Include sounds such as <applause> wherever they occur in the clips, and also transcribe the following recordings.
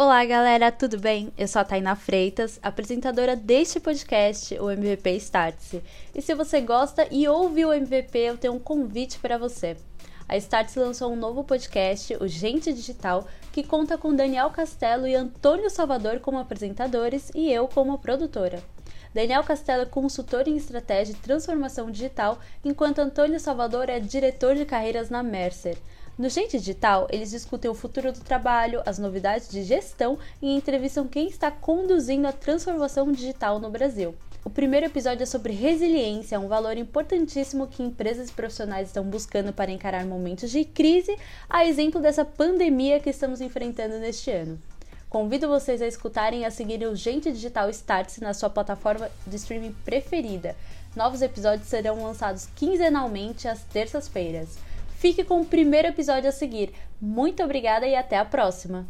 Olá, galera, tudo bem? Eu sou a Tainá Freitas, apresentadora deste podcast, o MVP Startse. E se você gosta e ouve o MVP, eu tenho um convite para você. A Startse lançou um novo podcast, o Gente Digital, que conta com Daniel Castelo e Antônio Salvador como apresentadores e eu como produtora. Daniel Castelo é consultor em estratégia e transformação digital, enquanto Antônio Salvador é diretor de carreiras na Mercer. No Gente Digital, eles discutem o futuro do trabalho, as novidades de gestão e entrevistam quem está conduzindo a transformação digital no Brasil. O primeiro episódio é sobre resiliência, um valor importantíssimo que empresas e profissionais estão buscando para encarar momentos de crise, a exemplo dessa pandemia que estamos enfrentando neste ano. Convido vocês a escutarem e a seguirem o Gente Digital Starts na sua plataforma de streaming preferida. Novos episódios serão lançados quinzenalmente às terças-feiras. Fique com o primeiro episódio a seguir. Muito obrigada e até a próxima!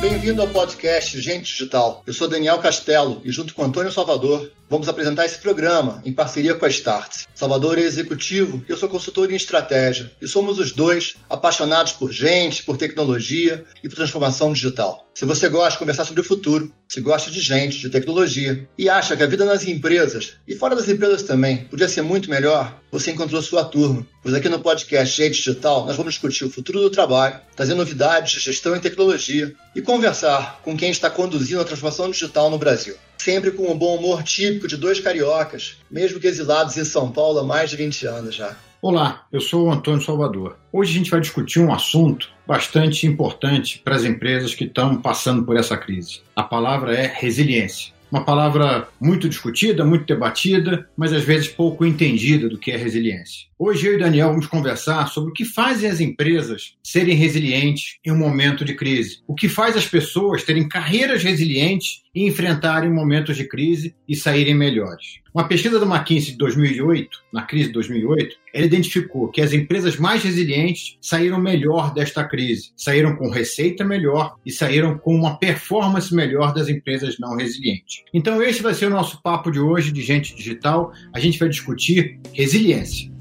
Bem-vindo ao podcast Gente Digital. Eu sou Daniel Castelo e, junto com Antônio Salvador, vamos apresentar esse programa em parceria com a Start. Salvador é executivo e eu sou consultor em estratégia. E somos os dois apaixonados por gente, por tecnologia e por transformação digital. Se você gosta de conversar sobre o futuro, se gosta de gente, de tecnologia e acha que a vida nas empresas e fora das empresas também podia ser muito melhor, você encontrou sua turma. Pois aqui no podcast Gente Digital nós vamos discutir o futuro do trabalho, trazer novidades de gestão e tecnologia e conversar com quem está conduzindo a transformação digital no Brasil sempre com o bom humor típico de dois cariocas, mesmo que exilados em São Paulo há mais de 20 anos já. Olá, eu sou o Antônio Salvador. Hoje a gente vai discutir um assunto bastante importante para as empresas que estão passando por essa crise. A palavra é resiliência. Uma palavra muito discutida, muito debatida, mas às vezes pouco entendida do que é resiliência. Hoje eu e Daniel vamos conversar sobre o que fazem as empresas serem resilientes em um momento de crise. O que faz as pessoas terem carreiras resilientes e enfrentarem momentos de crise e saírem melhores. Uma pesquisa do McKinsey de 2008, na crise de 2008, ela identificou que as empresas mais resilientes saíram melhor desta crise, saíram com receita melhor e saíram com uma performance melhor das empresas não resilientes. Então esse vai ser o nosso papo de hoje de Gente Digital. A gente vai discutir resiliência.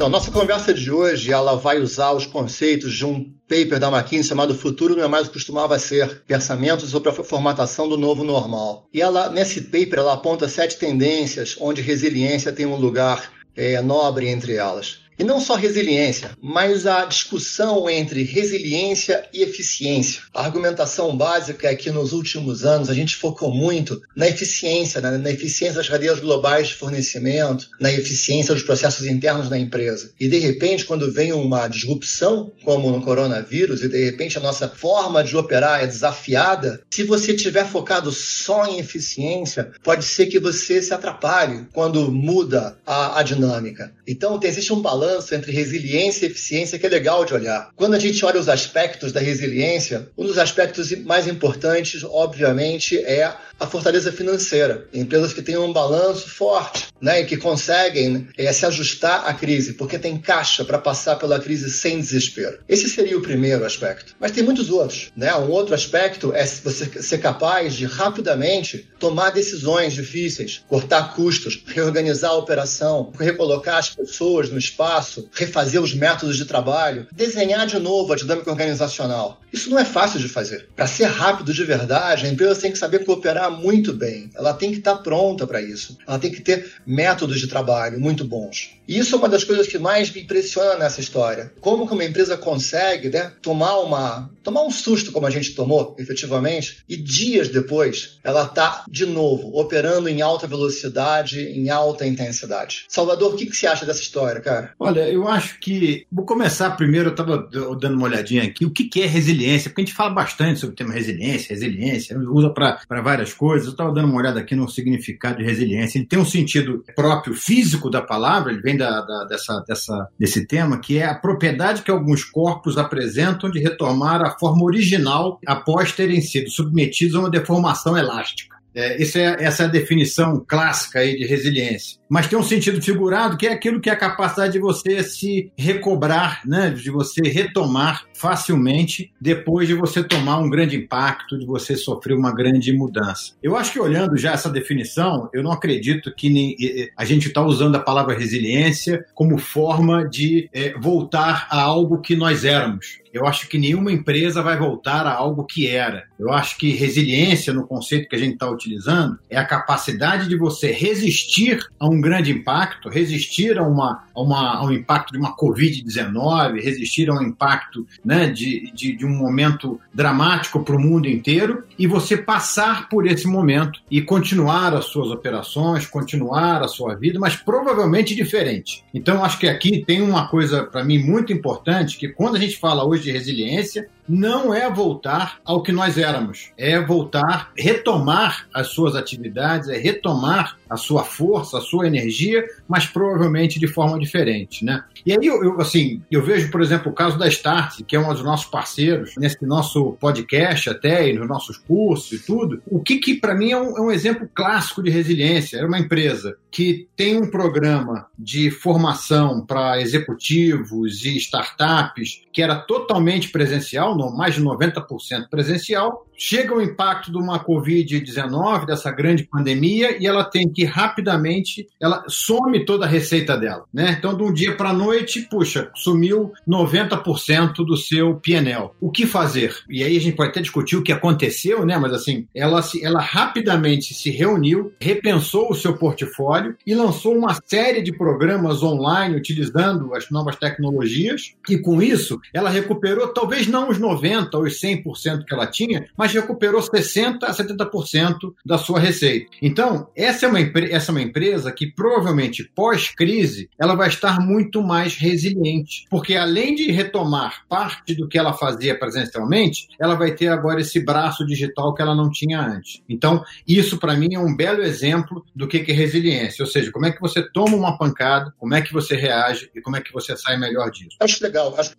Então, nossa conversa de hoje, ela vai usar os conceitos de um paper da McKinsey chamado Futuro não é mais o costumava ser, pensamentos sobre a formatação do novo normal. E ela, nesse paper, ela aponta sete tendências onde resiliência tem um lugar é, nobre entre elas. E não só resiliência, mas a discussão entre resiliência e eficiência. A argumentação básica é que nos últimos anos a gente focou muito na eficiência, né? na eficiência das cadeias globais de fornecimento, na eficiência dos processos internos da empresa. E de repente, quando vem uma disrupção, como no coronavírus, e de repente a nossa forma de operar é desafiada, se você tiver focado só em eficiência, pode ser que você se atrapalhe quando muda a, a dinâmica. Então, existe um balanço balanço entre resiliência e eficiência que é legal de olhar. Quando a gente olha os aspectos da resiliência, um dos aspectos mais importantes, obviamente, é a fortaleza financeira. Empresas que têm um balanço forte né, e que conseguem é, se ajustar à crise, porque tem caixa para passar pela crise sem desespero. Esse seria o primeiro aspecto. Mas tem muitos outros. Né? Um outro aspecto é você ser capaz de rapidamente tomar decisões difíceis, cortar custos, reorganizar a operação, recolocar as pessoas no espaço espaço, refazer os métodos de trabalho, desenhar de novo a dinâmica organizacional. Isso não é fácil de fazer. Para ser rápido de verdade, a empresa tem que saber cooperar muito bem. Ela tem que estar pronta para isso. Ela tem que ter métodos de trabalho muito bons. E isso é uma das coisas que mais me impressiona nessa história. Como que uma empresa consegue né, tomar, uma, tomar um susto como a gente tomou, efetivamente, e dias depois ela está de novo operando em alta velocidade, em alta intensidade. Salvador, o que, que você acha dessa história, cara? Olha, eu acho que. Vou começar primeiro, eu estava dando uma olhadinha aqui, o que, que é resiliência, porque a gente fala bastante sobre o tema resiliência, resiliência, usa para várias coisas. Eu estava dando uma olhada aqui no significado de resiliência. Ele tem um sentido próprio físico da palavra, ele vem da, da, dessa, dessa, desse tema, que é a propriedade que alguns corpos apresentam de retomar a forma original após terem sido submetidos a uma deformação elástica. É, é, essa é a definição clássica aí de resiliência. Mas tem um sentido figurado que é aquilo que é a capacidade de você se recobrar, né? de você retomar facilmente depois de você tomar um grande impacto, de você sofrer uma grande mudança. Eu acho que olhando já essa definição, eu não acredito que nem, a gente está usando a palavra resiliência como forma de é, voltar a algo que nós éramos. Eu acho que nenhuma empresa vai voltar a algo que era. Eu acho que resiliência, no conceito que a gente está utilizando, é a capacidade de você resistir a um grande impacto, resistir a, uma, uma, a um impacto de uma Covid-19, resistir a um impacto né, de, de, de um momento dramático para o mundo inteiro e você passar por esse momento e continuar as suas operações, continuar a sua vida, mas provavelmente diferente. Então, acho que aqui tem uma coisa para mim muito importante que quando a gente fala hoje de resiliência, não é voltar ao que nós éramos, é voltar, retomar as suas atividades, é retomar a sua força, a sua energia, mas provavelmente de forma diferente, né? E aí, eu, eu, assim, eu vejo, por exemplo, o caso da Start, que é um dos nossos parceiros nesse nosso podcast até, e nos nossos cursos e tudo. O que, que para mim, é um, é um exemplo clássico de resiliência. Era uma empresa que tem um programa de formação para executivos e startups que era totalmente presencial, mais de 90% presencial, chega o impacto de uma Covid-19, dessa grande pandemia, e ela tem que rapidamente, ela some toda a receita dela. Né? Então, de um dia para a noite, puxa, sumiu 90% do seu PNL. O que fazer? E aí a gente pode até discutir o que aconteceu, né? mas assim, ela, se, ela rapidamente se reuniu, repensou o seu portfólio e lançou uma série de programas online utilizando as novas tecnologias, e com isso, ela recuperou talvez não os 90% ou os 100% que ela tinha, mas recuperou 60% a 70% da sua receita. Então, essa é, uma, essa é uma empresa que provavelmente pós-crise ela vai estar muito mais resiliente, porque além de retomar parte do que ela fazia presencialmente, ela vai ter agora esse braço digital que ela não tinha antes. Então, isso para mim é um belo exemplo do que é resiliência, ou seja, como é que você toma uma pancada, como é que você reage e como é que você sai melhor disso. Acho legal, acho,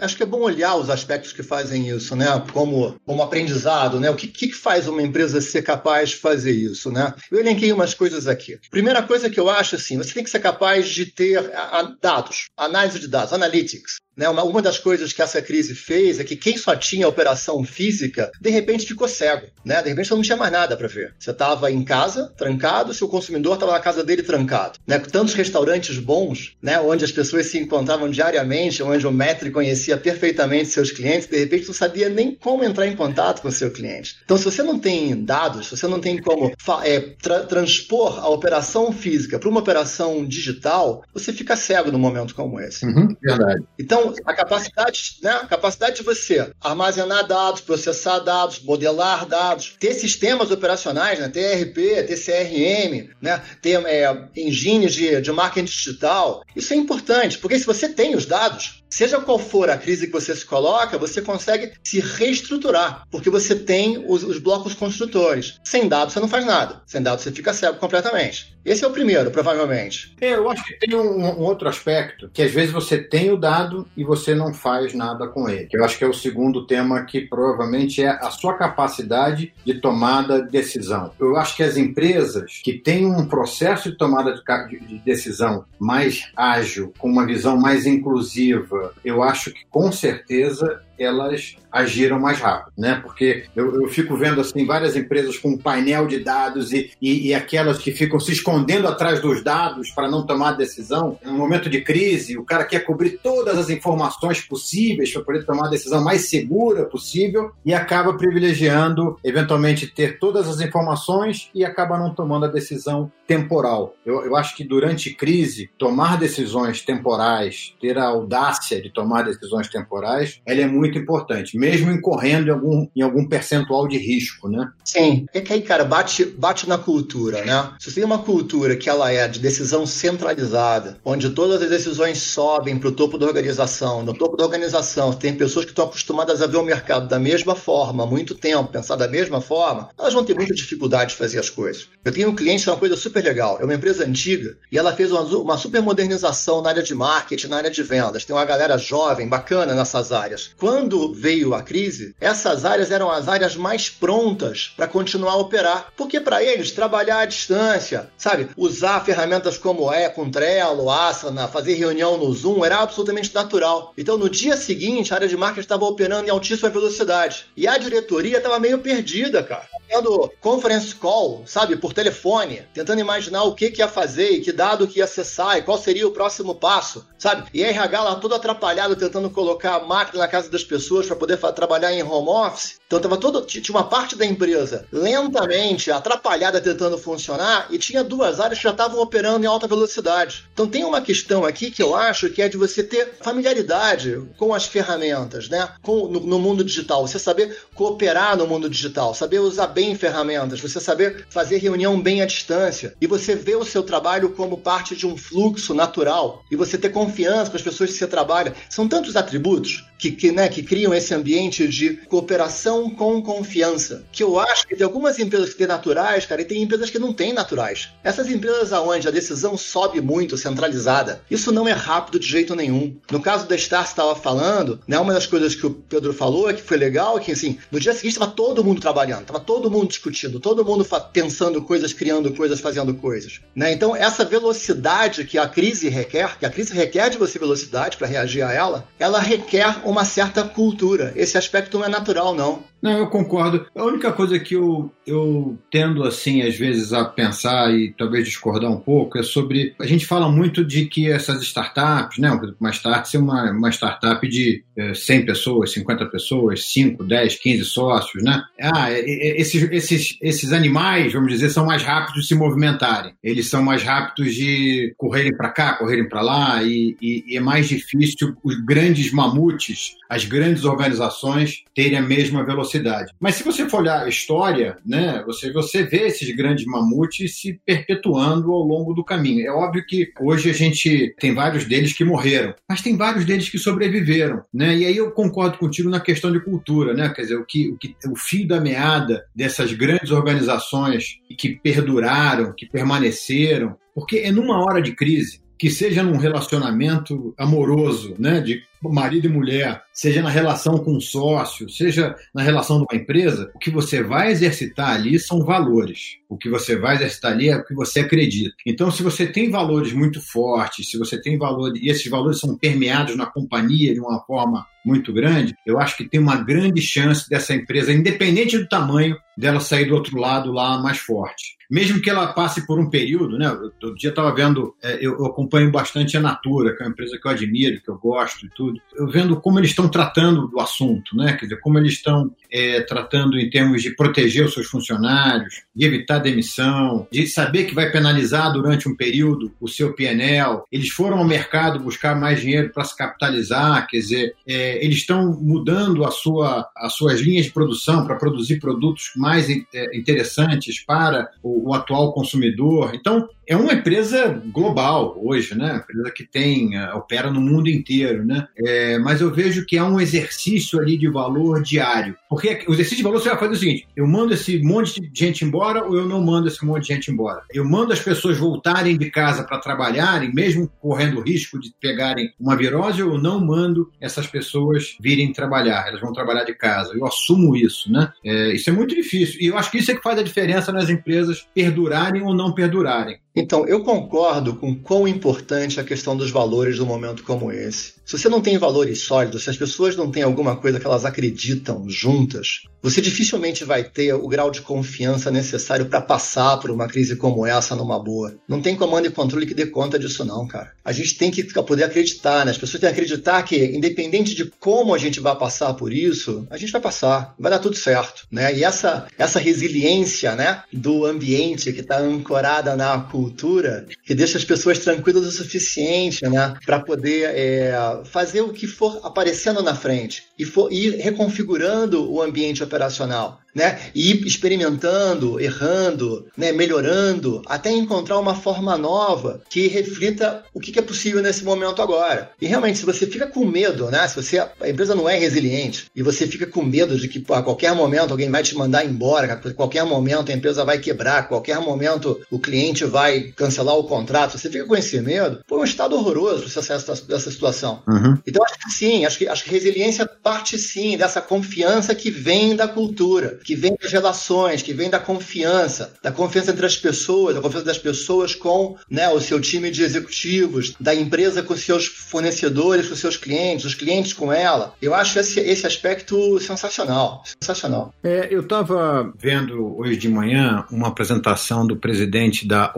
acho que é bom olhar os aspectos que fazem isso, né? Como, como aprendizado né? O que, que faz uma empresa ser capaz de fazer isso, né? Eu elenquei umas coisas aqui. Primeira coisa que eu acho assim, você tem que ser capaz de ter dados, análise de dados, analytics. Né? Uma, uma das coisas que essa crise fez é que quem só tinha operação física, de repente ficou cego. Né? De repente você não tinha mais nada para ver. Você estava em casa, trancado, seu consumidor estava na casa dele trancado. Né? Tantos restaurantes bons, né? onde as pessoas se encontravam diariamente, onde o Metri conhecia perfeitamente seus clientes, de repente não sabia nem como entrar em contato com o seu cliente. Então, se você não tem dados, se você não tem como é, tra transpor a operação física para uma operação digital, você fica cego num momento como esse. Uhum, verdade. Então, então, a capacidade, né, a capacidade de você armazenar dados, processar dados, modelar dados, ter sistemas operacionais, né, ter ERP, ter CRM, né, ter é, engines de, de marketing digital, isso é importante, porque se você tem os dados, Seja qual for a crise que você se coloca, você consegue se reestruturar, porque você tem os, os blocos construtores. Sem dados você não faz nada. Sem dados você fica cego completamente. Esse é o primeiro, provavelmente. É, eu acho que tem um, um, outro aspecto, que às vezes você tem o dado e você não faz nada com ele. Que eu acho que é o segundo tema que provavelmente é a sua capacidade de tomada de decisão. Eu acho que as empresas que têm um processo de tomada de, de decisão mais ágil, com uma visão mais inclusiva, eu acho que com certeza elas agiram mais rápido, né? Porque eu, eu fico vendo assim várias empresas com um painel de dados e, e, e, aquelas que ficam se escondendo atrás dos dados para não tomar decisão. Em um momento de crise, o cara quer cobrir todas as informações possíveis para poder tomar a decisão mais segura possível e acaba privilegiando eventualmente ter todas as informações e acaba não tomando a decisão temporal. Eu, eu acho que durante crise tomar decisões temporais, ter a audácia de tomar decisões temporais, ela é muito muito importante, mesmo incorrendo em algum, em algum percentual de risco, né? Sim. É que aí, cara, bate, bate na cultura, né? Se você tem uma cultura que ela é de decisão centralizada, onde todas as decisões sobem para o topo da organização, no topo da organização tem pessoas que estão acostumadas a ver o mercado da mesma forma, muito tempo, pensar da mesma forma, elas vão ter muita dificuldade de fazer as coisas. Eu tenho um cliente que é uma coisa super legal, é uma empresa antiga, e ela fez uma, uma super modernização na área de marketing, na área de vendas. Tem uma galera jovem, bacana nessas áreas. Quando quando veio a crise, essas áreas eram as áreas mais prontas para continuar a operar. Porque para eles, trabalhar à distância, sabe? Usar ferramentas como é, com Trello, Asana, fazer reunião no Zoom, era absolutamente natural. Então, no dia seguinte, a área de marketing estava operando em altíssima velocidade. E a diretoria estava meio perdida, cara. Tendo conference call, sabe, por telefone, tentando imaginar o que, que ia fazer e que dado que ia acessar e qual seria o próximo passo, sabe? E a RH lá todo atrapalhado tentando colocar a máquina na casa das pessoas para poder trabalhar em home office. Então tava todo tinha uma parte da empresa lentamente atrapalhada tentando funcionar e tinha duas áreas que já estavam operando em alta velocidade. Então tem uma questão aqui que eu acho que é de você ter familiaridade com as ferramentas, né? Com, no, no mundo digital, você saber cooperar no mundo digital, saber usar bem ferramentas, você saber fazer reunião bem à distância e você ver o seu trabalho como parte de um fluxo natural e você ter confiança com as pessoas que você trabalha. São tantos atributos que, que, né, que criam esse ambiente de cooperação com confiança. Que eu acho que tem algumas empresas que têm naturais, cara, e tem empresas que não têm naturais. Essas empresas aonde a decisão sobe muito, centralizada, isso não é rápido de jeito nenhum. No caso da Star, você estava falando, né, uma das coisas que o Pedro falou, que foi legal, que assim, no dia seguinte estava todo mundo trabalhando, estava todo mundo discutindo, todo mundo pensando coisas, criando coisas, fazendo coisas. Né? Então, essa velocidade que a crise requer, que a crise requer de você velocidade para reagir a ela, ela requer uma certa cultura. Esse aspecto não é natural, não. Não, eu concordo. A única coisa que eu, eu tendo, assim, às vezes a pensar e talvez discordar um pouco é sobre. A gente fala muito de que essas startups, né? Uma startup é uma, uma startup de 100 eh, pessoas, 50 pessoas, 5, 10, 15 sócios, né? Ah, esses, esses, esses animais, vamos dizer, são mais rápidos de se movimentarem. Eles são mais rápidos de correrem para cá, correrem para lá, e, e, e é mais difícil os grandes mamutes, as grandes organizações, terem a mesma velocidade velocidade. Mas se você for olhar a história, né, você, você vê esses grandes mamutes se perpetuando ao longo do caminho. É óbvio que hoje a gente tem vários deles que morreram, mas tem vários deles que sobreviveram. Né? E aí eu concordo contigo na questão de cultura, né? quer dizer, o, que, o, que, o fio da meada dessas grandes organizações que perduraram, que permaneceram, porque é numa hora de crise que seja num relacionamento amoroso, né, de marido e mulher, seja na relação com um sócio, seja na relação de uma empresa, o que você vai exercitar ali são valores. O que você vai exercitar ali é o que você acredita. Então, se você tem valores muito fortes, se você tem valores, e esses valores são permeados na companhia de uma forma muito grande, eu acho que tem uma grande chance dessa empresa, independente do tamanho, dela sair do outro lado lá mais forte. Mesmo que ela passe por um período, né? Outro dia estava vendo, é, eu acompanho bastante a Natura, que é uma empresa que eu admiro, que eu gosto e tudo. Eu vendo como eles estão tratando do assunto, né? Quer dizer, como eles estão é, tratando em termos de proteger os seus funcionários, de evitar demissão, de saber que vai penalizar durante um período o seu PNL. Eles foram ao mercado buscar mais dinheiro para se capitalizar, quer dizer, é, eles estão mudando a sua, as suas linhas de produção para produzir produtos mais é, interessantes para o, o atual consumidor. Então, é uma empresa global hoje, né? Empresa que tem, uh, opera no mundo inteiro, né? É, mas eu vejo que é um exercício ali de valor diário. Porque o exercício de valor você vai fazer o seguinte: eu mando esse monte de gente embora ou eu não mando esse monte de gente embora? Eu mando as pessoas voltarem de casa para trabalharem, mesmo correndo o risco de pegarem uma virose, ou eu não mando essas pessoas virem trabalhar, elas vão trabalhar de casa. Eu assumo isso, né? É, isso é muito difícil. E eu acho que isso é que faz a diferença nas empresas perdurarem ou não perdurarem. Então, eu concordo com quão importante é a questão dos valores num momento como esse. Se você não tem valores sólidos, se as pessoas não têm alguma coisa que elas acreditam juntas, você dificilmente vai ter o grau de confiança necessário para passar por uma crise como essa numa boa. Não tem comando e controle que dê conta disso, não, cara. A gente tem que poder acreditar, né? As pessoas têm que acreditar que, independente de como a gente vai passar por isso, a gente vai passar, vai dar tudo certo, né? E essa, essa resiliência, né, do ambiente que está ancorada na cultura, que deixa as pessoas tranquilas o suficiente, né, para poder é, fazer o que for aparecendo na frente e for ir reconfigurando o ambiente operacional né? E ir experimentando, errando, né? melhorando, até encontrar uma forma nova que reflita o que é possível nesse momento agora. E realmente, se você fica com medo, né? Se você, a empresa não é resiliente e você fica com medo de que a qualquer momento alguém vai te mandar embora, a qualquer momento a empresa vai quebrar, a qualquer momento o cliente vai cancelar o contrato, você fica com esse medo, pô, é um estado horroroso esse acesso dessa situação. Uhum. Então, acho que sim, acho que, acho que resiliência parte sim dessa confiança que vem da cultura que vem das relações, que vem da confiança, da confiança entre as pessoas, da confiança das pessoas com né, o seu time de executivos, da empresa com seus fornecedores, com seus clientes, os clientes com ela. Eu acho esse, esse aspecto sensacional. Sensacional. É, eu estava vendo hoje de manhã uma apresentação do presidente da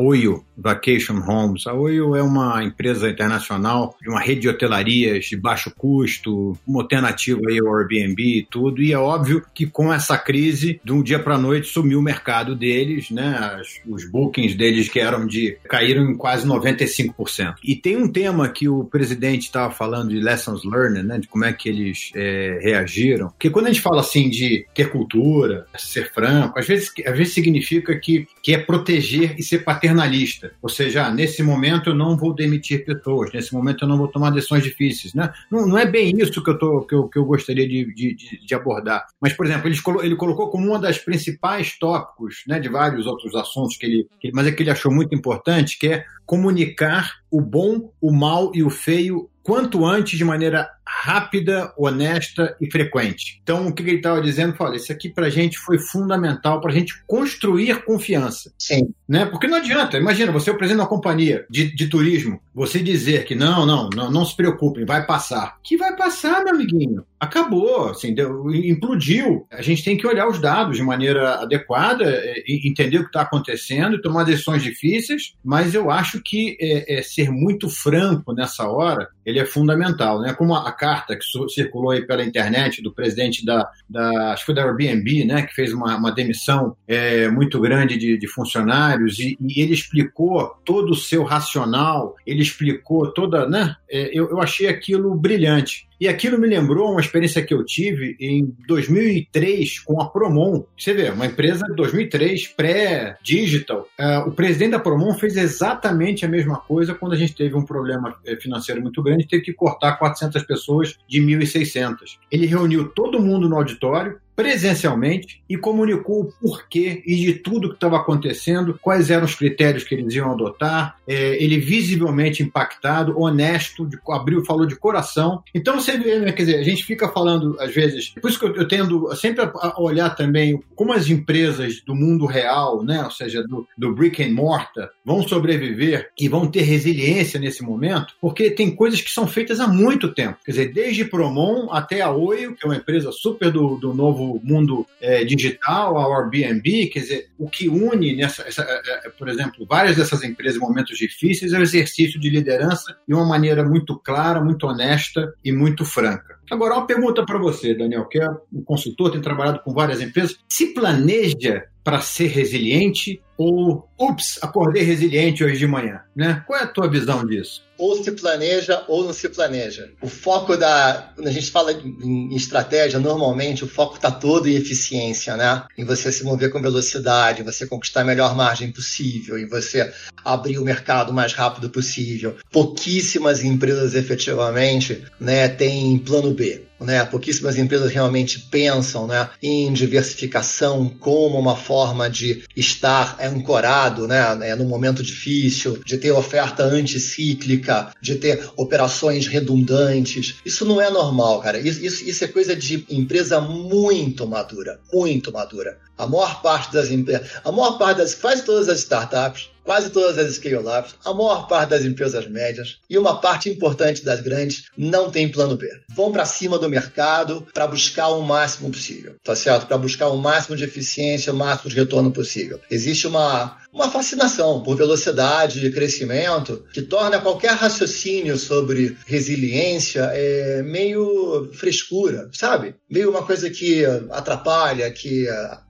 Vacation Homes. A Oyo é uma empresa internacional de uma rede de hotelarias de baixo custo, uma alternativa aí ao Airbnb e tudo. E é óbvio que com essa crise de um dia para noite sumiu o mercado deles, né? As, os bookings deles que eram de caíram em quase 95%. E tem um tema que o presidente estava falando de lessons learned, né? De como é que eles é, reagiram. Porque quando a gente fala assim de ter cultura, ser franco, às vezes, às vezes significa que, que é proteger e ser paternalista. Ou seja, ah, nesse momento eu não vou demitir pessoas, nesse momento eu não vou tomar decisões difíceis, né? Não, não é bem isso que eu, tô, que eu, que eu gostaria de, de, de abordar. Mas, por exemplo, ele, ele colocou como uma das principais tópicos, né, de vários outros assuntos que ele, que, mas é que ele achou muito importante, que é comunicar o bom, o mal e o feio quanto antes de maneira rápida, honesta e frequente. Então, o que ele estava dizendo, fala, isso aqui para a gente foi fundamental para a gente construir confiança. Sim. Né? Porque não adianta, imagina, você é o presidente de uma companhia de, de turismo, você dizer que não, não, não, não se preocupem, vai passar. Que vai passar, meu amiguinho? Acabou, assim, deu, implodiu. A gente tem que olhar os dados de maneira adequada, é, entender o que está acontecendo e tomar decisões difíceis, mas eu acho que é, é, ser muito franco nessa hora, ele é fundamental, né? Como a, carta que circulou aí pela internet do presidente da, da acho que foi da Airbnb, né, que fez uma, uma demissão é, muito grande de, de funcionários e, e, ele explicou todo o seu racional, ele explicou toda, né, é, eu, eu achei aquilo brilhante. E aquilo me lembrou uma experiência que eu tive em 2003 com a Promon. Você vê, uma empresa de 2003, pré-digital. Uh, o presidente da Promon fez exatamente a mesma coisa quando a gente teve um problema eh, financeiro muito grande, teve que cortar 400 pessoas de 1.600. Ele reuniu todo mundo no auditório, presencialmente e comunicou o porquê e de tudo que estava acontecendo, quais eram os critérios que eles iam adotar. É, ele visivelmente impactado, honesto, de, abriu, falou de coração. Então você vê, né, quer dizer, a gente fica falando às vezes, por isso que eu, eu tendo sempre a, olhar também como as empresas do mundo real, né, ou seja, do, do brick and mortar, vão sobreviver e vão ter resiliência nesse momento, porque tem coisas que são feitas há muito tempo. Quer dizer, desde Promon até a Oio, que é uma empresa super do, do novo mundo é, digital, ao Airbnb, quer dizer, o que une, nessa, essa, é, é, por exemplo, várias dessas empresas em momentos difíceis é o exercício de liderança de uma maneira muito clara, muito honesta e muito franca. Agora, uma pergunta para você, Daniel, que é um consultor, tem trabalhado com várias empresas. Se planeja para ser resiliente ou, ups, acordei resiliente hoje de manhã, né? Qual é a tua visão disso? Ou se planeja ou não se planeja. O foco da. Quando a gente fala em estratégia, normalmente o foco está todo em eficiência, né? Em você se mover com velocidade, em você conquistar a melhor margem possível, em você abrir o mercado o mais rápido possível. Pouquíssimas empresas efetivamente né, têm plano B. Né, pouquíssimas empresas realmente pensam né, em diversificação como uma forma de estar ancorado né, né, no momento difícil, de ter oferta anticíclica, de ter operações redundantes. Isso não é normal, cara. Isso, isso, isso é coisa de empresa muito madura, muito madura. A maior parte das empresas, a maior parte das, quase todas as startups quase todas as scale-ups, a maior parte das empresas médias e uma parte importante das grandes não tem plano B. Vão para cima do mercado para buscar o máximo possível, tá certo? Para buscar o máximo de eficiência, o máximo de retorno possível. Existe uma, uma fascinação por velocidade e crescimento que torna qualquer raciocínio sobre resiliência é, meio frescura, sabe? Meio uma coisa que atrapalha, que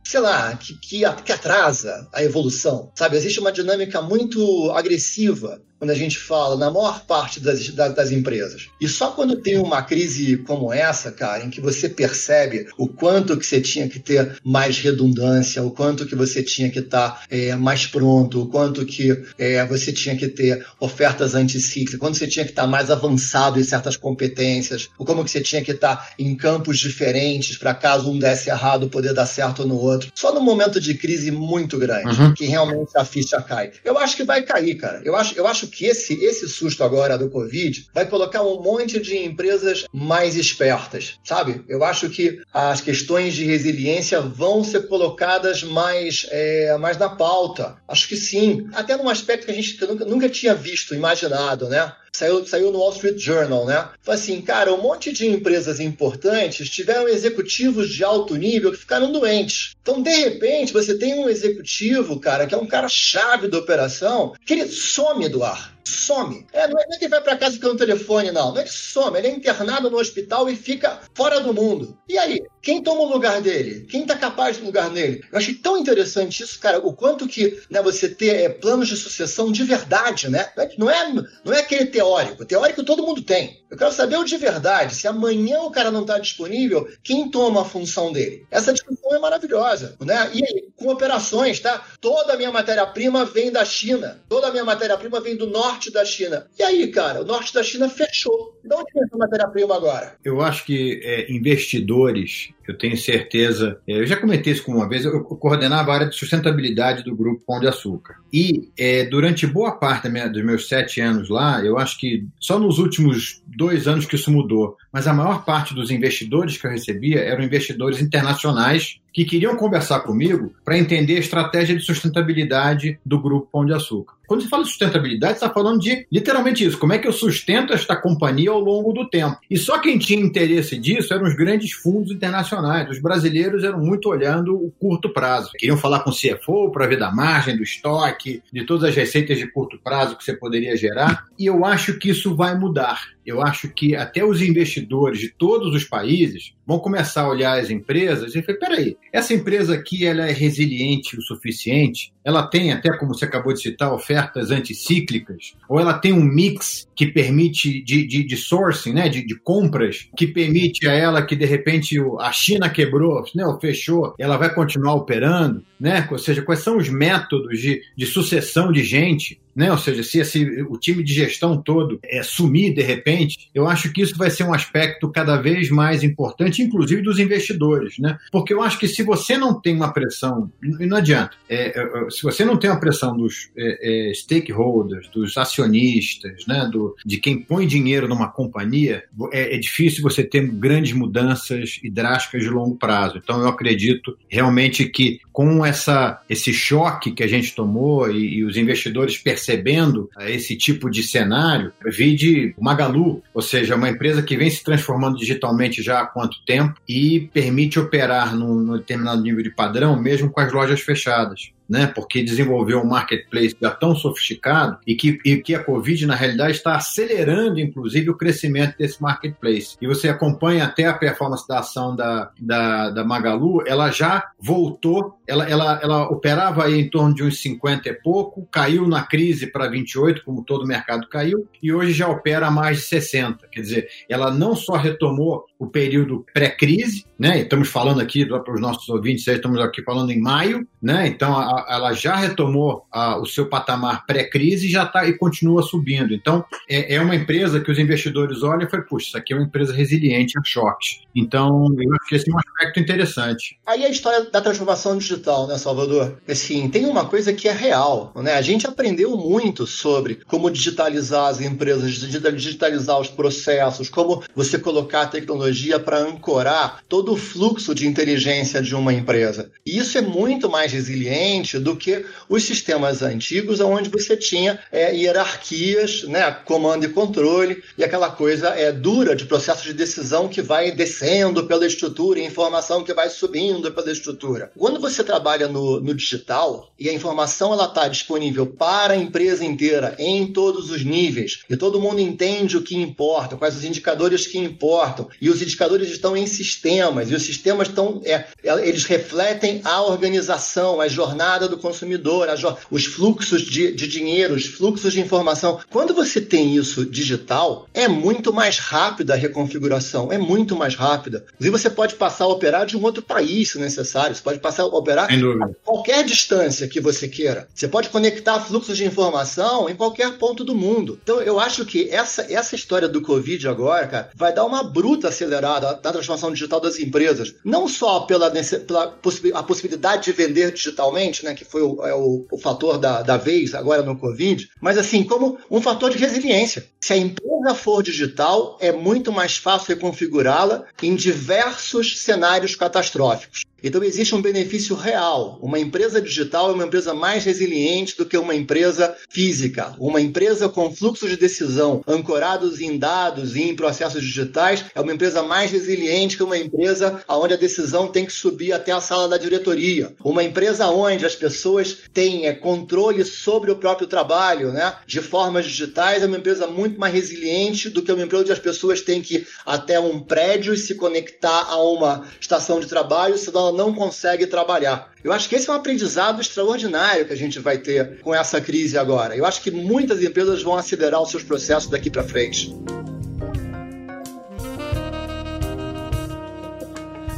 sei lá, que, que, atrasa a evolução, sabe? Existe uma dinâmica muito agressiva quando a gente fala na maior parte das, das, das, empresas. E só quando tem uma crise como essa, cara, em que você percebe o quanto que você tinha que ter mais redundância, o quanto que você tinha que estar tá, é, mais pronto, o quanto que é, você tinha que ter ofertas anticíclicas, quando você tinha que estar tá mais avançado em certas competências, ou como que você tinha que estar tá em campos diferentes para caso um desse errado poder dar certo no outro. Só no momento de crise muito grande, uhum. que realmente a ficha cai. Eu acho que vai cair, cara. Eu acho, eu acho que esse, esse susto agora do Covid vai colocar um monte de empresas mais espertas, sabe? Eu acho que as questões de resiliência vão ser colocadas mais, é, mais na pauta. Acho que sim. Até num aspecto que a gente nunca, nunca tinha visto, imaginado, né? Saiu, saiu no Wall Street Journal, né? Foi assim, cara, um monte de empresas importantes tiveram executivos de alto nível que ficaram doentes. Então, de repente, você tem um executivo, cara, que é um cara chave da operação, que ele some do ar some. É, não é, que ele vai para casa e no telefone, não. Não é que some, ele é internado no hospital e fica fora do mundo. E aí? Quem toma o lugar dele? Quem está capaz de lugar nele? Eu achei tão interessante isso, cara, o quanto que né, você ter é, planos de sucessão de verdade, né? Não é, não é aquele teórico. Teórico todo mundo tem. Eu quero saber o de verdade. Se amanhã o cara não está disponível, quem toma a função dele? Essa discussão é maravilhosa, né? E aí, com operações, tá? Toda a minha matéria-prima vem da China. Toda a minha matéria-prima vem do norte da China. E aí, cara, o norte da China fechou. De onde vem essa matéria-prima agora? Eu acho que é, investidores, eu tenho certeza, é, eu já comentei isso com uma vez, eu coordenava a área de sustentabilidade do Grupo Pão de Açúcar. E é, durante boa parte minha, dos meus sete anos lá, eu acho que só nos últimos dois anos que isso mudou, mas a maior parte dos investidores que eu recebia eram investidores internacionais que queriam conversar comigo para entender a estratégia de sustentabilidade do Grupo Pão de Açúcar. Quando você fala de sustentabilidade, você está falando de literalmente isso: como é que eu sustento esta companhia ao longo do tempo. E só quem tinha interesse disso eram os grandes fundos internacionais. Os brasileiros eram muito olhando o curto prazo. Queriam falar com o CFO para ver da margem, do estoque, de todas as receitas de curto prazo que você poderia gerar. E eu acho que isso vai mudar eu acho que até os investidores de todos os países vão começar a olhar as empresas e falar, peraí, essa empresa aqui ela é resiliente o suficiente? Ela tem, até como você acabou de citar, ofertas anticíclicas? Ou ela tem um mix que permite de, de, de sourcing, né, de, de, compras, que permite a ela que, de repente, a China quebrou, né, ou fechou, ela vai continuar operando? Né? Ou seja, quais são os métodos de, de sucessão de gente? né? Ou seja, se esse, o time de gestão todo é, sumir de repente, eu acho que isso vai ser um aspecto cada vez mais importante, inclusive dos investidores, né? Porque eu acho que se você não tem uma pressão, e não adianta, é, é, se você não tem uma pressão dos é, é, stakeholders, dos acionistas, né? Do, de quem põe dinheiro numa companhia, é, é difícil você ter grandes mudanças e drásticas de longo prazo. Então eu acredito realmente que com essa, esse choque que a gente tomou e, e os investidores percebendo eh, esse tipo de cenário, vi de Magalu, ou seja, uma empresa que vem se transformando digitalmente já há quanto tempo e permite operar num, num determinado nível de padrão, mesmo com as lojas fechadas né? Porque desenvolveu um marketplace já tão sofisticado e que, e que a Covid, na realidade, está acelerando, inclusive, o crescimento desse marketplace. E você acompanha até a performance da ação da, da, da Magalu, ela já voltou, ela, ela, ela operava aí em torno de uns 50 e pouco, caiu na crise para 28, como todo o mercado caiu, e hoje já opera a mais de 60. Quer dizer, ela não só retomou o período pré-crise, né? Estamos falando aqui para os nossos ouvintes, estamos aqui falando em maio, né? Então a, ela já retomou a, o seu patamar pré-crise e já está e continua subindo. Então, é, é, uma empresa que os investidores olham e falam, puxa, isso aqui é uma empresa resiliente a choques. Então, eu acho que esse é um aspecto interessante. Aí a história da transformação digital, né, Salvador? Assim, tem uma coisa que é real, né? A gente aprendeu muito sobre como digitalizar as empresas, digitalizar os processos, como você colocar a tecnologia para ancorar todo o fluxo de inteligência de uma empresa. E isso é muito mais resiliente do que os sistemas antigos, onde você tinha é, hierarquias, né, comando e controle, e aquela coisa é dura de processo de decisão que vai descendo pela estrutura, e informação que vai subindo pela estrutura. Quando você trabalha no, no digital e a informação ela está disponível para a empresa inteira em todos os níveis e todo mundo entende o que importa, quais os indicadores que importam e os indicadores estão em sistemas e os sistemas estão é, eles refletem a organização, as jornadas jornada do consumidor, os fluxos de, de dinheiro, os fluxos de informação. Quando você tem isso digital, é muito mais rápida a reconfiguração, é muito mais rápida. Inclusive, você pode passar a operar de um outro país, se necessário. Você pode passar a operar a qualquer distância que você queira. Você pode conectar fluxos de informação em qualquer ponto do mundo. Então, eu acho que essa, essa história do Covid agora, cara, vai dar uma bruta acelerada da transformação digital das empresas. Não só pela, pela a possibilidade de vender digitalmente, né, que foi o, é o, o fator da, da vez agora no Covid, mas assim, como um fator de resiliência. Se a empresa for digital, é muito mais fácil reconfigurá-la em diversos cenários catastróficos. Então existe um benefício real. Uma empresa digital é uma empresa mais resiliente do que uma empresa física. Uma empresa com fluxos de decisão ancorados em dados e em processos digitais é uma empresa mais resiliente que uma empresa onde a decisão tem que subir até a sala da diretoria. Uma empresa onde as pessoas têm é, controle sobre o próprio trabalho, né, de formas digitais, é uma empresa muito mais resiliente do que uma empresa onde as pessoas têm que ir até um prédio e se conectar a uma estação de trabalho, senão ela não consegue trabalhar. Eu acho que esse é um aprendizado extraordinário que a gente vai ter com essa crise agora. Eu acho que muitas empresas vão acelerar os seus processos daqui para frente.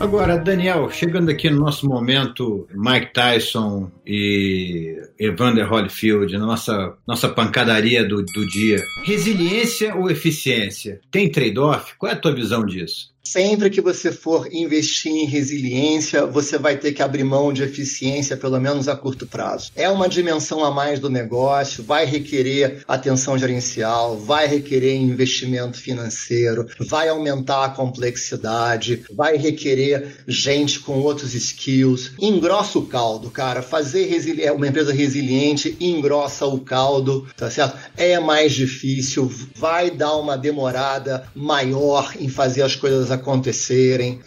Agora, Daniel, chegando aqui no nosso momento, Mike Tyson e Evander Holyfield, nossa, nossa pancadaria do, do dia. Resiliência ou eficiência? Tem trade-off? Qual é a tua visão disso? Sempre que você for investir em resiliência, você vai ter que abrir mão de eficiência, pelo menos a curto prazo. É uma dimensão a mais do negócio, vai requerer atenção gerencial, vai requerer investimento financeiro, vai aumentar a complexidade, vai requerer gente com outros skills. Engrossa o caldo, cara. Fazer é, uma empresa resiliente engrossa o caldo, tá certo? É mais difícil, vai dar uma demorada maior em fazer as coisas.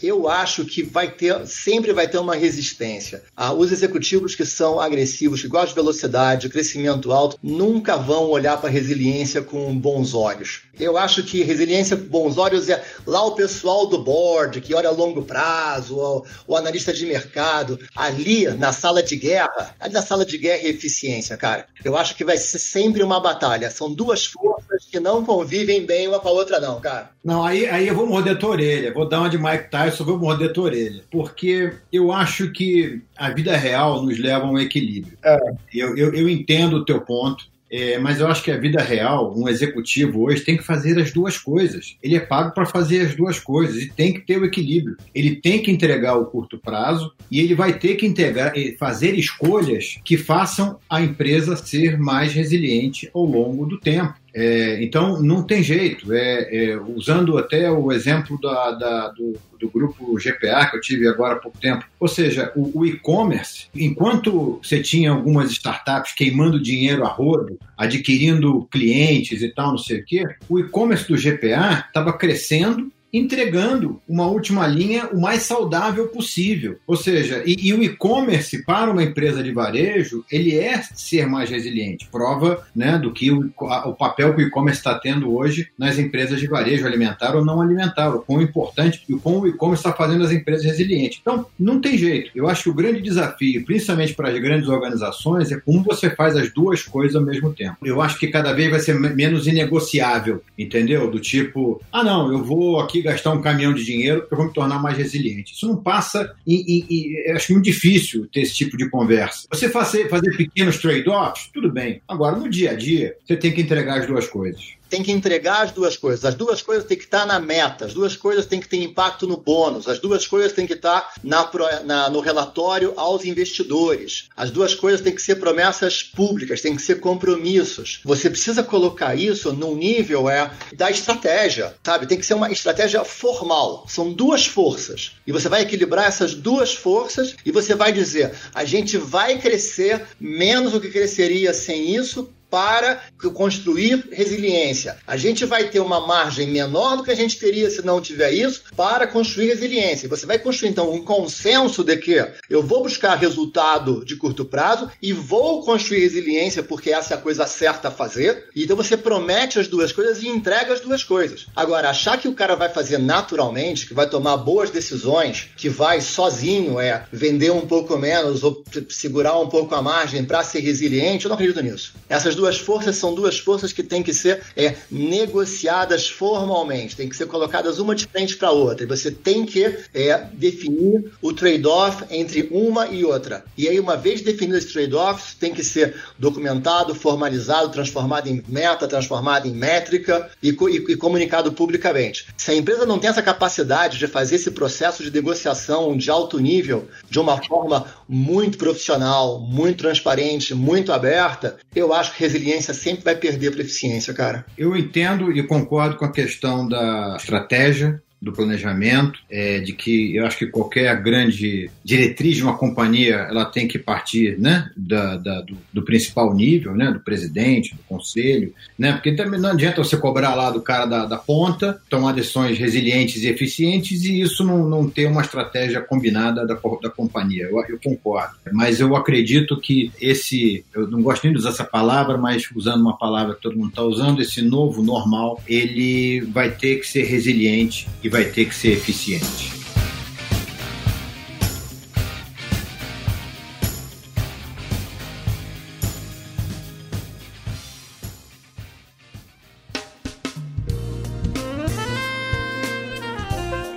Eu acho que vai ter, sempre vai ter uma resistência. Ah, os executivos que são agressivos, que gostam de velocidade, crescimento alto, nunca vão olhar para resiliência com bons olhos. Eu acho que resiliência com bons olhos é lá o pessoal do board, que olha a longo prazo, o, o analista de mercado, ali na sala de guerra, ali na sala de guerra e eficiência, cara. Eu acho que vai ser sempre uma batalha. São duas forças que não convivem bem uma com a outra, não, cara. Não, aí, aí eu vou morder a orelha. Vou dar uma de Mike Tyson, vou morder tua orelha. Porque eu acho que a vida real nos leva a um equilíbrio. É. Eu, eu, eu entendo o teu ponto. É, mas eu acho que a vida real, um executivo hoje tem que fazer as duas coisas. Ele é pago para fazer as duas coisas e tem que ter o equilíbrio. Ele tem que entregar o curto prazo e ele vai ter que integrar, fazer escolhas que façam a empresa ser mais resiliente ao longo do tempo. É, então, não tem jeito. É, é, usando até o exemplo da, da, do, do, grupo GPA que eu tive agora há pouco tempo. Ou seja, o, o e-commerce, enquanto você tinha algumas startups queimando dinheiro a rodo, adquirindo clientes e tal, não sei o quê, o e-commerce do GPA estava crescendo entregando uma última linha o mais saudável possível. Ou seja, e, e o e-commerce para uma empresa de varejo, ele é ser mais resiliente. Prova né, do que o, a, o papel que o e-commerce está tendo hoje nas empresas de varejo, alimentar ou não alimentar, o quão importante e o quão o e-commerce está fazendo as empresas resilientes. Então, não tem jeito. Eu acho que o grande desafio, principalmente para as grandes organizações, é como você faz as duas coisas ao mesmo tempo. Eu acho que cada vez vai ser menos inegociável, entendeu? Do tipo, ah, não, eu vou aqui gastar um caminhão de dinheiro porque eu vou me tornar mais resiliente. Isso não passa e, acho muito difícil ter esse tipo de conversa. Você fazer, fazer pequenos trade-offs, tudo bem. Agora, no dia a dia, você tem que entregar as duas coisas tem que entregar as duas coisas. As duas coisas têm que estar na meta, as duas coisas têm que ter impacto no bônus, as duas coisas têm que estar na, na, no relatório aos investidores. As duas coisas têm que ser promessas públicas, têm que ser compromissos. Você precisa colocar isso num nível é, da estratégia, sabe? Tem que ser uma estratégia formal. São duas forças. E você vai equilibrar essas duas forças e você vai dizer: a gente vai crescer menos do que cresceria sem isso para construir resiliência. A gente vai ter uma margem menor do que a gente teria se não tiver isso para construir resiliência. Você vai construir, então, um consenso de que eu vou buscar resultado de curto prazo e vou construir resiliência porque essa é a coisa certa a fazer. Então você promete as duas coisas e entrega as duas coisas. Agora, achar que o cara vai fazer naturalmente, que vai tomar boas decisões, que vai sozinho é vender um pouco menos ou segurar um pouco a margem para ser resiliente, eu não acredito nisso. Essas duas forças são duas forças que têm que ser é, negociadas formalmente, têm que ser colocadas uma de frente para a outra. E você tem que é, definir o trade-off entre uma e outra. E aí, uma vez definido esse trade-off, tem que ser documentado, formalizado, transformado em meta, transformado em métrica e, e, e comunicado publicamente. Se a empresa não tem essa capacidade de fazer esse processo de negociação de alto nível de uma forma muito profissional, muito transparente, muito aberta, eu acho que resiliência sempre vai perder para eficiência, cara. Eu entendo e concordo com a questão da estratégia, do planejamento, é, de que eu acho que qualquer grande diretriz de uma companhia ela tem que partir né, da, da do, do, principal nível, né, do presidente, do conselho, né, porque também não adianta você cobrar lá do cara da, da ponta, tomar decisões resilientes e eficientes e isso não, não ter uma estratégia combinada da, da companhia. Eu, eu concordo, mas eu acredito que esse, eu não gosto nem de usar essa palavra, mas usando uma palavra que todo mundo está usando, esse novo normal, ele vai ter que ser resiliente e vai ter que ser eficiente.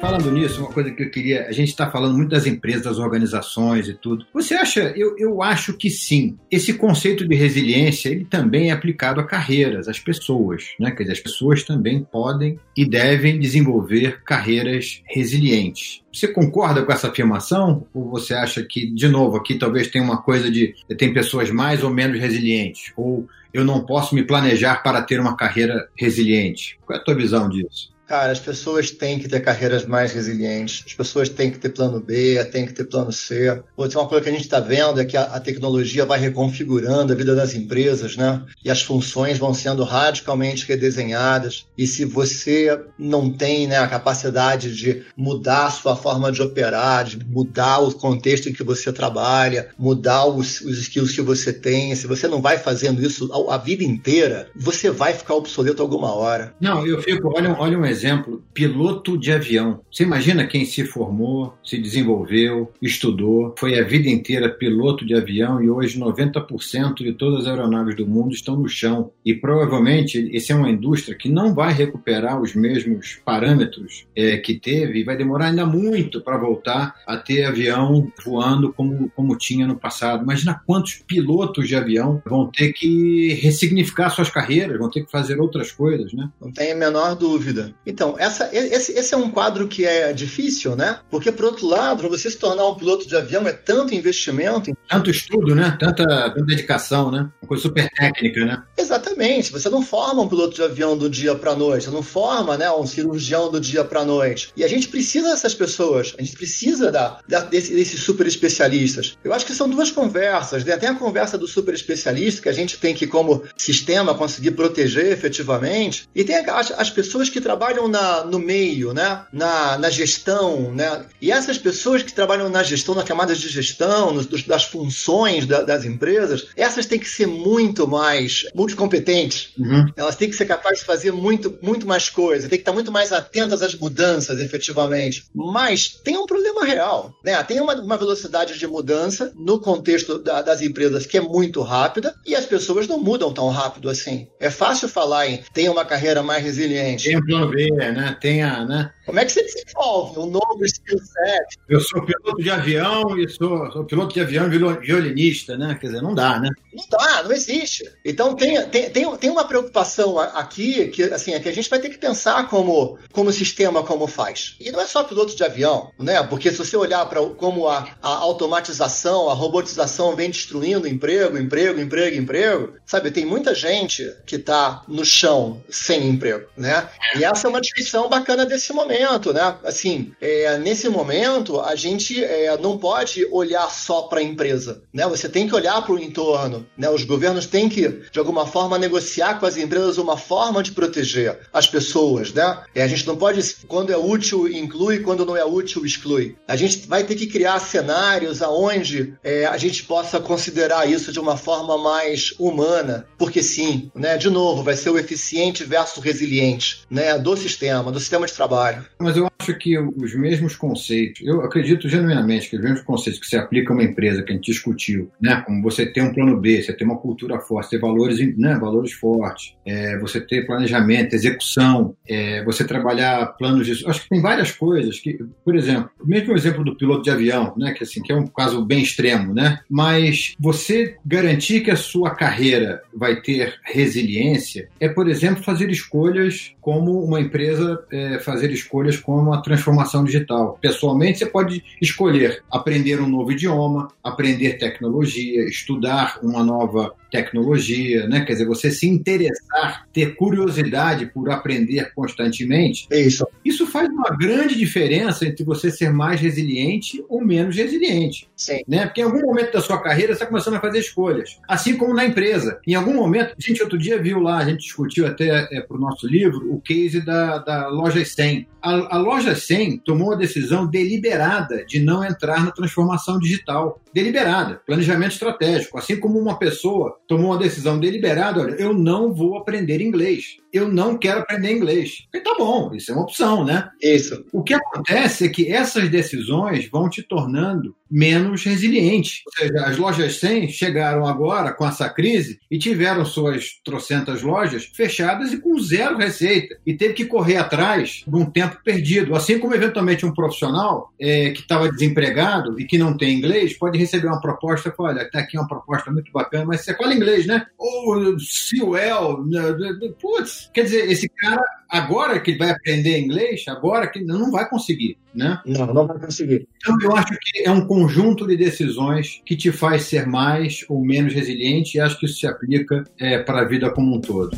Falando nisso, uma coisa que eu queria. A gente está falando muito das empresas, das organizações e tudo. Você acha? Eu, eu acho que sim. Esse conceito de resiliência ele também é aplicado a carreiras, às pessoas. Né? Quer dizer, as pessoas também podem e devem desenvolver carreiras resilientes. Você concorda com essa afirmação? Ou você acha que, de novo, aqui talvez tenha uma coisa de tem pessoas mais ou menos resilientes? Ou eu não posso me planejar para ter uma carreira resiliente? Qual é a tua visão disso? Cara, as pessoas têm que ter carreiras mais resilientes, as pessoas têm que ter plano B, têm que ter plano C. Outra uma coisa que a gente está vendo é que a, a, tecnologia vai reconfigurando a vida das empresas, né? E as funções vão sendo radicalmente redesenhadas. E se você não tem né, a capacidade de mudar a sua forma de operar, de mudar o contexto em que você trabalha, mudar os, os skills que você tem, se você não vai fazendo isso a, a vida inteira, você vai ficar obsoleto alguma hora. Não, eu fico, olha, olha um exemplo, piloto de avião. Você imagina quem se formou, se desenvolveu, estudou, foi a vida inteira piloto de avião e hoje 90% de todas as aeronaves do mundo estão no chão. E provavelmente essa é uma indústria que não vai recuperar os mesmos parâmetros é, que teve e vai demorar ainda muito para voltar a ter avião voando como, como tinha no passado. Imagina quantos pilotos de avião vão ter que ressignificar suas carreiras, vão ter que fazer outras coisas, né? Não tem a menor dúvida. Então, essa, esse, esse, é um quadro que é difícil, né? Porque, por outro lado, para você se tornar um piloto de avião é tanto investimento. Tanto estudo, né? Tanta, tanta dedicação, né? Uma coisa super técnica, né? Exatamente. Você não forma um piloto de avião do dia para noite. Você não forma né, um cirurgião do dia para noite. E a gente precisa dessas pessoas. A gente precisa da, da desse, desses super especialistas. Eu acho que são duas conversas. Né? Tem a conversa do super especialista, que a gente tem que, como sistema, conseguir proteger efetivamente. E tem as, as pessoas que trabalham trabalham na, no meio, né? Na, na gestão, né? E essas pessoas que trabalham na gestão, nas camadas de gestão, nos, das funções da, das empresas, essas têm que ser muito mais multicompetentes. Uhum. Elas têm que ser capazes de fazer muito, muito mais coisas, têm que estar muito mais atentas às mudanças, efetivamente. Mas tem um problema real, né? Tem uma, uma velocidade de mudança no contexto da, das empresas que é muito rápida e as pessoas não mudam tão rápido assim. É fácil falar em ter uma carreira mais resiliente. Tem um plano B, né? Tem a, né? Como é que você desenvolve um novo skill set? Eu sou piloto de avião e sou, sou piloto de avião e violinista, né? Quer dizer, não dá, né? Não dá, não existe. Então tem, tem, tem, tem uma preocupação aqui que, assim, é que a gente vai ter que pensar como, como o sistema como faz. E não é só piloto de avião, né? Porque se você olhar para como a, a automatização, a robotização vem destruindo emprego, emprego, emprego, emprego, sabe? Tem muita gente que está no chão sem emprego, né? E essa é uma descrição bacana desse momento, né? Assim, é, nesse momento, a gente é, não pode olhar só para a empresa, né? Você tem que olhar para o entorno, né? Os governos têm que, de alguma forma, negociar com as empresas uma forma de proteger as pessoas, né? E a gente não pode, quando é útil, inclui, quando não é útil, exclui. A gente vai ter que criar cenários aonde é, a gente possa considerar isso de uma forma mais humana, porque sim, né? De novo, vai ser o eficiente versus resiliente, né? Do sistema, do sistema de trabalho. Mas eu acho que os mesmos conceitos, eu acredito genuinamente que os mesmos conceitos que se aplicam a uma empresa que a gente discutiu, né? Como você ter um plano B, você ter uma cultura forte, ter valores, né? Valores fortes, é, você ter planejamento, execução, é, você trabalhar planos de. Acho que tem várias coisas que, por exemplo, mesmo o exemplo do piloto de avião, né? Que assim, que é um caso bem extremo, né? Mas você garantir que a sua carreira vai ter resiliência é, por exemplo, fazer escolhas como uma empresa é, fazer escolhas como a transformação digital. Pessoalmente, você pode escolher aprender um novo idioma, aprender tecnologia, estudar uma nova tecnologia, né? Quer dizer, você se interessar, ter curiosidade por aprender constantemente. É isso. Isso faz uma grande diferença entre você ser mais resiliente ou menos resiliente. Sim. Né? Porque em algum momento da sua carreira você está começando a fazer escolhas. Assim como na empresa. Em algum momento, a gente outro dia viu lá, a gente discutiu até é, para o nosso livro, o case da, da loja 100. A, a loja 100 tomou a decisão deliberada de não entrar na transformação digital. Deliberada, planejamento estratégico. Assim como uma pessoa tomou uma decisão deliberada, olha, eu não vou aprender inglês. Eu não quero aprender inglês. E tá bom, isso é uma opção, né? Isso. O que acontece é que essas decisões vão te tornando menos resiliente. Ou seja, as lojas 100 chegaram agora com essa crise e tiveram suas trocentas lojas fechadas e com zero receita. E teve que correr atrás de um tempo perdido. Assim como, eventualmente, um profissional é, que estava desempregado e que não tem inglês pode receber uma proposta olha, está aqui uma proposta muito bacana, mas você fala inglês, né? Ou see well. Né? Putz, quer dizer, esse cara agora que vai aprender inglês, agora que não vai conseguir, né? Não, não vai conseguir. Então eu acho que é um conjunto de decisões que te faz ser mais ou menos resiliente e acho que isso se aplica é, para a vida como um todo.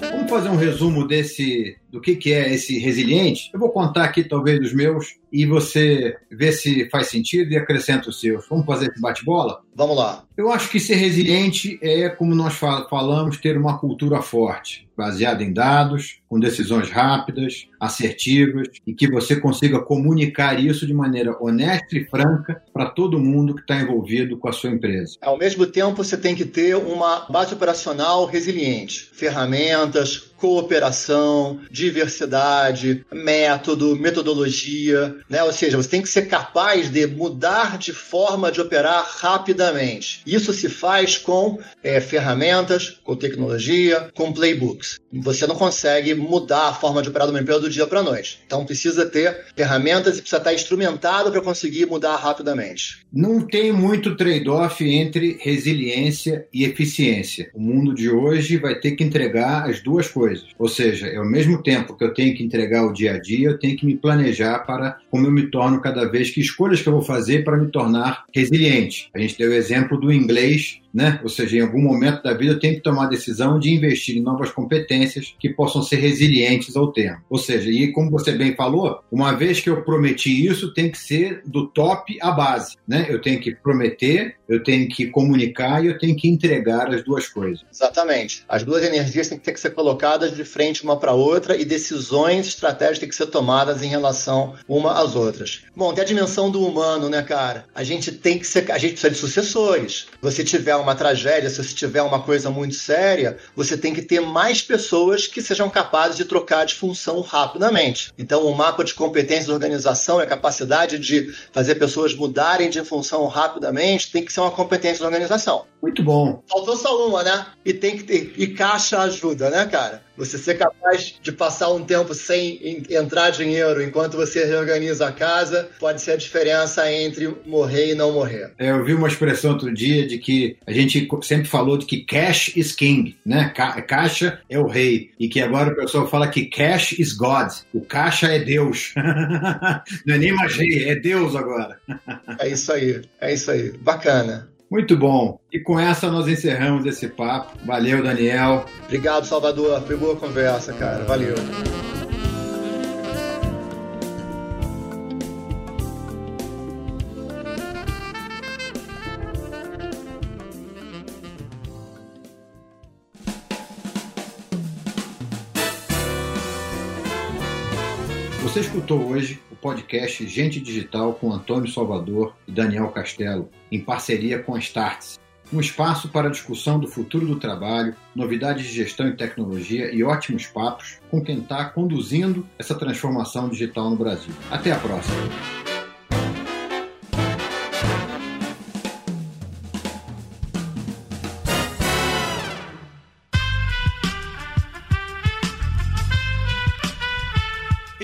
Vamos fazer um resumo desse do que, que é esse resiliente? Eu vou contar aqui talvez dos meus e você vê se faz sentido e acrescenta os seus. Vamos fazer esse bate-bola? Vamos lá. Eu acho que ser resiliente é, como nós falamos, ter uma cultura forte, baseada em dados, com decisões rápidas, assertivas e que você consiga comunicar isso de maneira honesta e franca para todo mundo que está envolvido com a sua empresa. Ao mesmo tempo, você tem que ter uma base operacional resiliente, ferramentas, cooperação, diversidade, método, metodologia, né? Ou seja, você tem que ser capaz de mudar de forma de operar rapidamente. Isso se faz com é, ferramentas, com tecnologia, com playbooks. Você não consegue mudar a forma de operar de uma empresa do dia para a noite. Então precisa ter ferramentas e precisa estar instrumentado para conseguir mudar rapidamente. Não tem muito trade-off entre resiliência e eficiência. O mundo de hoje vai ter que entregar as duas coisas. Ou seja, é ao mesmo tempo que eu tenho que entregar o dia a dia, eu tenho que me planejar para como eu me torno cada vez, que escolhas que eu vou fazer para me tornar resiliente. A gente deu o exemplo do inglês né? Ou seja, em algum momento da vida eu tenho que tomar a decisão de investir em novas competências que possam ser resilientes ao tempo. Ou seja, e como você bem falou, uma vez que eu prometi isso, tem que ser do top à base, né? Eu tenho que prometer, eu tenho que comunicar e eu tenho que entregar as duas coisas. Exatamente. As duas energias têm que ter que ser colocadas de frente uma para outra e decisões estratégicas têm que ser tomadas em relação uma às outras. Bom, tem a dimensão do humano, né, cara? A gente tem que ser, a gente precisa de sucessores. Você tiver uma tragédia, se você tiver uma coisa muito séria, você tem que ter mais pessoas que sejam capazes de trocar de função rapidamente. Então, o mapa de competências da organização é a capacidade de fazer pessoas mudarem de função rapidamente, tem que ser uma competência da organização. Muito bom. Faltou só uma, né? E tem que ter. E caixa ajuda, né, cara? Você ser capaz de passar um tempo sem entrar dinheiro enquanto você reorganiza a casa pode ser a diferença entre morrer e não morrer. É, eu vi uma expressão outro dia de que a gente sempre falou de que cash is king, né? Ca caixa é o rei. E que agora o pessoal fala que cash is God. O caixa é Deus. <laughs> não é nem mais rei, é Deus agora. <laughs> é isso aí, é isso aí. Bacana. Muito bom. E com essa nós encerramos esse papo. Valeu, Daniel. Obrigado, Salvador. Foi boa conversa, cara. Valeu. Hoje o podcast Gente Digital com Antônio Salvador e Daniel Castelo, em parceria com a Startse. Um espaço para discussão do futuro do trabalho, novidades de gestão e tecnologia e ótimos papos com quem está conduzindo essa transformação digital no Brasil. Até a próxima!